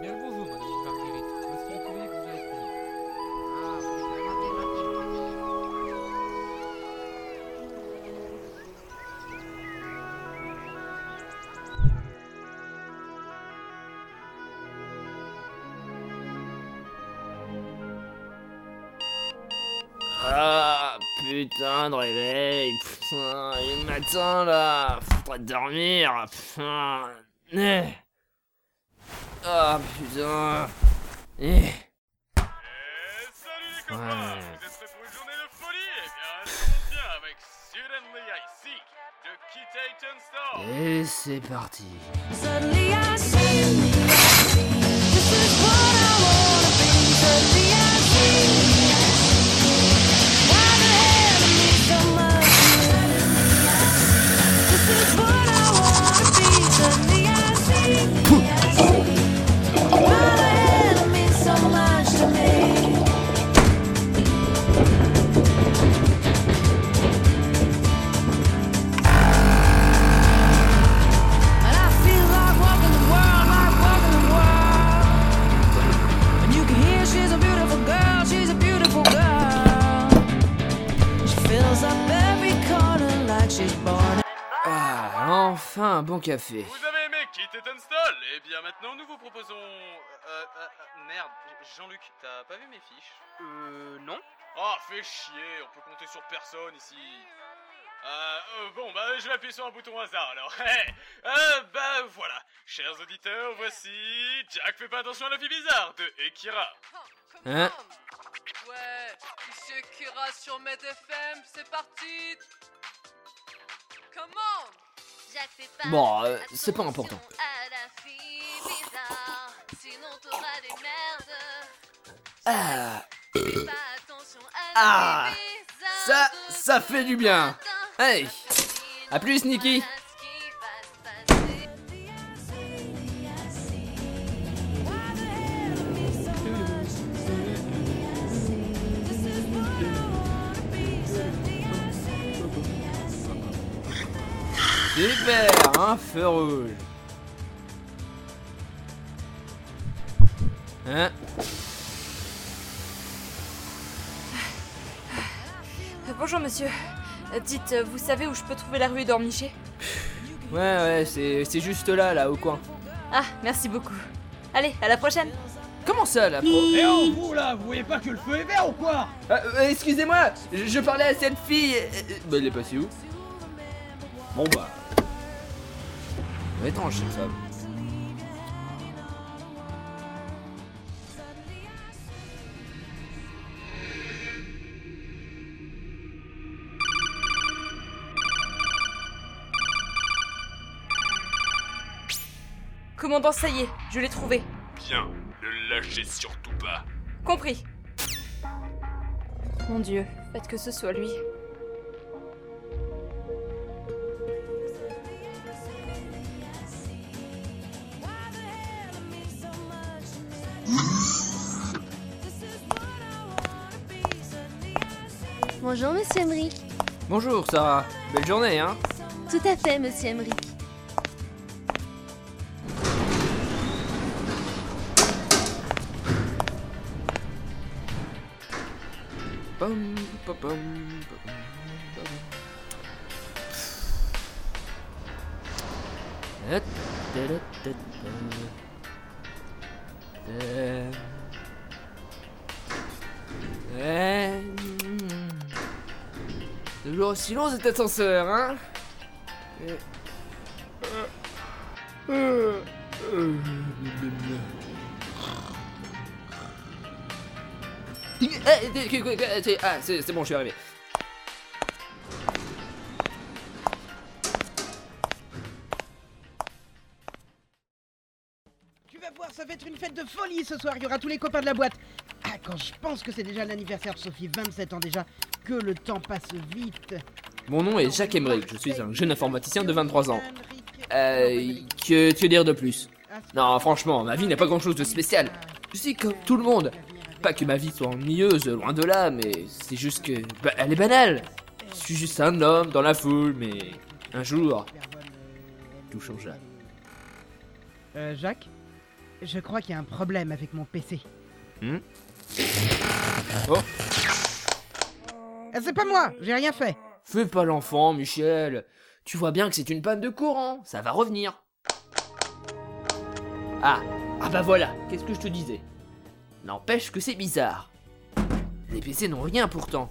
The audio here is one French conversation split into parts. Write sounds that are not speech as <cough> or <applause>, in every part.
Bien le bonjour, madame Marguerite. Voici le courrier que vous avez commis. Ah, vous êtes vraiment gentil, je dire. Ah putain de réveil, putain, il est matin là, faudrait dormir, putain. Ah putain. Eh. salut les copains Ouais. Vous êtes prêts pour une journée de folie Eh bien, allons bien avec Suddenly I Seek de Kit Store Et c'est parti. Suddenly I see un bon café. Vous avez aimé Kit Ayton Store Eh bien, maintenant, nous vous proposons... Euh, euh, euh, merde, Jean-Luc, t'as pas vu mes fiches? Euh, non. Oh, fais chier, on peut compter sur personne ici euh, euh, bon, bah, je vais appuyer sur un bouton hasard, alors. <laughs> Hey, euh, bah, voilà. Chers auditeurs, voici... Jack fait pas attention à la vie bizarre de Ekira. Hein? Ouais, ici Kira sur MedFM, c'est parti Comment Bon, euh, c'est pas important. Ah, Ah, ça, ça fait du bien. Hey, à plus Niki. Super, un feu rouge. Hein Euh, Bonjour monsieur. Euh, Dites, euh, vous savez où je peux trouver la rue d'Ormiché? Ouais, ouais, c'est c'est juste là, là, au coin. Ah, merci beaucoup. Allez, à la prochaine. Comment ça, là, pro Eh oh, vous là, vous voyez pas que le feu est vert ou quoi? Euh, Excusez-moi, je, je parlais à cette fille. euh, Bah, elle est passée où? Bon bah. Étrange, cette femme. Commandant, ça y est, je l'ai trouvé. Bien, ne lâchez surtout pas. Compris. Mon dieu, faites que ce soit lui. Bonjour, monsieur Emmerich. Bonjour, Sarah. Belle journée, hein Tout à fait, monsieur Emmerich. Toujours aussi long cet ascenseur, hein. Eh, eh, c'est- Ah, c'est bon, je suis arrivé. Tu vas voir, ça va être une fête de folie ce soir. Il y aura tous les copains de la boîte. Quand je pense que c'est déjà l'anniversaire de Sophie, 27 ans déjà, que le temps passe vite. Mon nom est Jacques Emmerich, je suis un jeune informaticien de 23 ans. Euh, que, que dire de plus? Non, franchement, ma vie n'a pas grand chose de spécial. Je suis comme tout le monde. Pas que ma vie soit ennuyeuse, loin de là, mais c'est juste que. Bah, elle est banale. Je suis juste un homme dans la foule, mais. Un jour, tout changea. Euh, Jacques Je crois qu'il y a un problème avec mon PC. Hmm? Oh, Ah, C'est pas moi, j'ai rien fait. fais pas l'enfant, Michel. Tu vois bien que c'est une panne de courant, ça va revenir. Ah, ah bah voilà, qu'est-ce que je te disais? N'empêche que c'est bizarre. Les PC n'ont rien pourtant.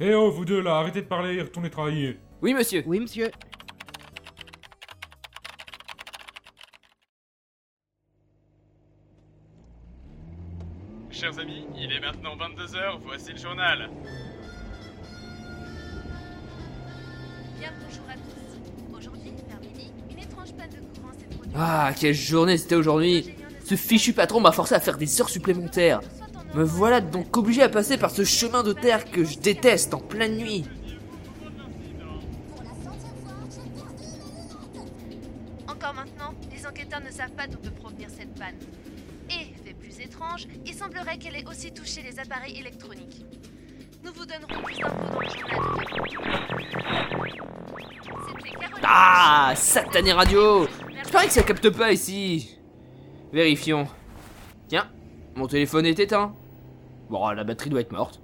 Eh oh, vous deux là, arrêtez de parler et retournez travailler. Oui, monsieur. Oui, monsieur. Chers amis, il est maintenant 22h, voici le journal. Bien bonjour à tous. Aujourd'hui, vers midi, une étrange panne de courant s'est produite. Ah, quelle journée c'était aujourd'hui Ce fichu patron m'a forcé à faire des heures supplémentaires. Me voilà donc obligé à passer par ce chemin de terre que je déteste en pleine nuit. Encore maintenant, les enquêteurs ne savent pas d'où peut provenir cette panne. Étrange, il semblerait qu'elle ait aussi touché les appareils électroniques. Nous vous donnerons plus d'infos dans le journal de C'était Caroline. Ah, satané radio. Je parie que ça capte pas ici. Vérifions. Tiens, mon téléphone est éteint. Bon, la batterie doit être morte.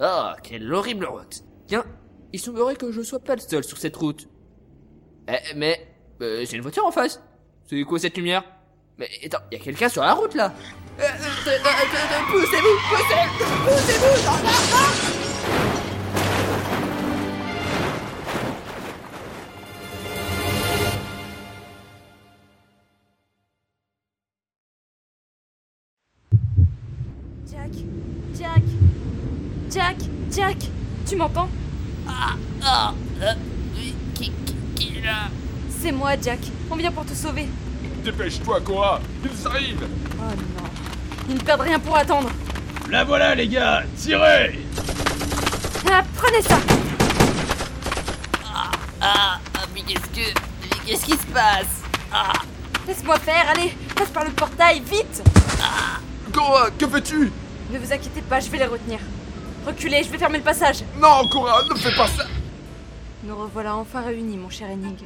Ah, quelle horrible route. Tiens, il semblerait que je sois pas le seul sur cette route. Eh, mais... euh, c'est une voiture en face. C'est quoi cette lumière? Mais attends, y a quelqu'un sur la route là? Poussez-vous, poussez Poussez-vous non, non Jack Jack Jack Jack Tu m'entends? Ah, euh, oui, qui, qui, qui là C'est moi, Jack. On vient pour te sauver. Dépêche-toi, Cora, ils arrivent Oh non. Ils ne perdent rien pour attendre. La voilà les gars, tirez. Ah, prenez ça. Ah, ah, mais qu'est-ce que... mais Qu'est-ce qui se passe? Ah, Laisse-moi faire, allez, passe par le portail, vite. Cora, que fais-tu? Ne vous inquiétez pas, je vais les retenir. Reculez, je vais fermer le passage. Non, Cora, ne fais pas ça. Nous revoilà enfin réunis, mon cher Henning.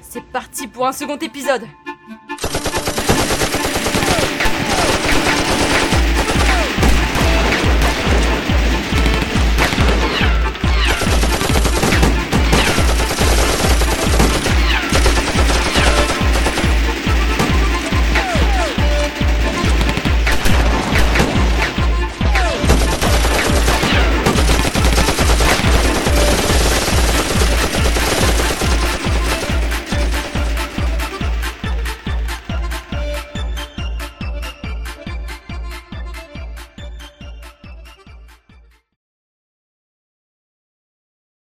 C'est parti pour un second épisode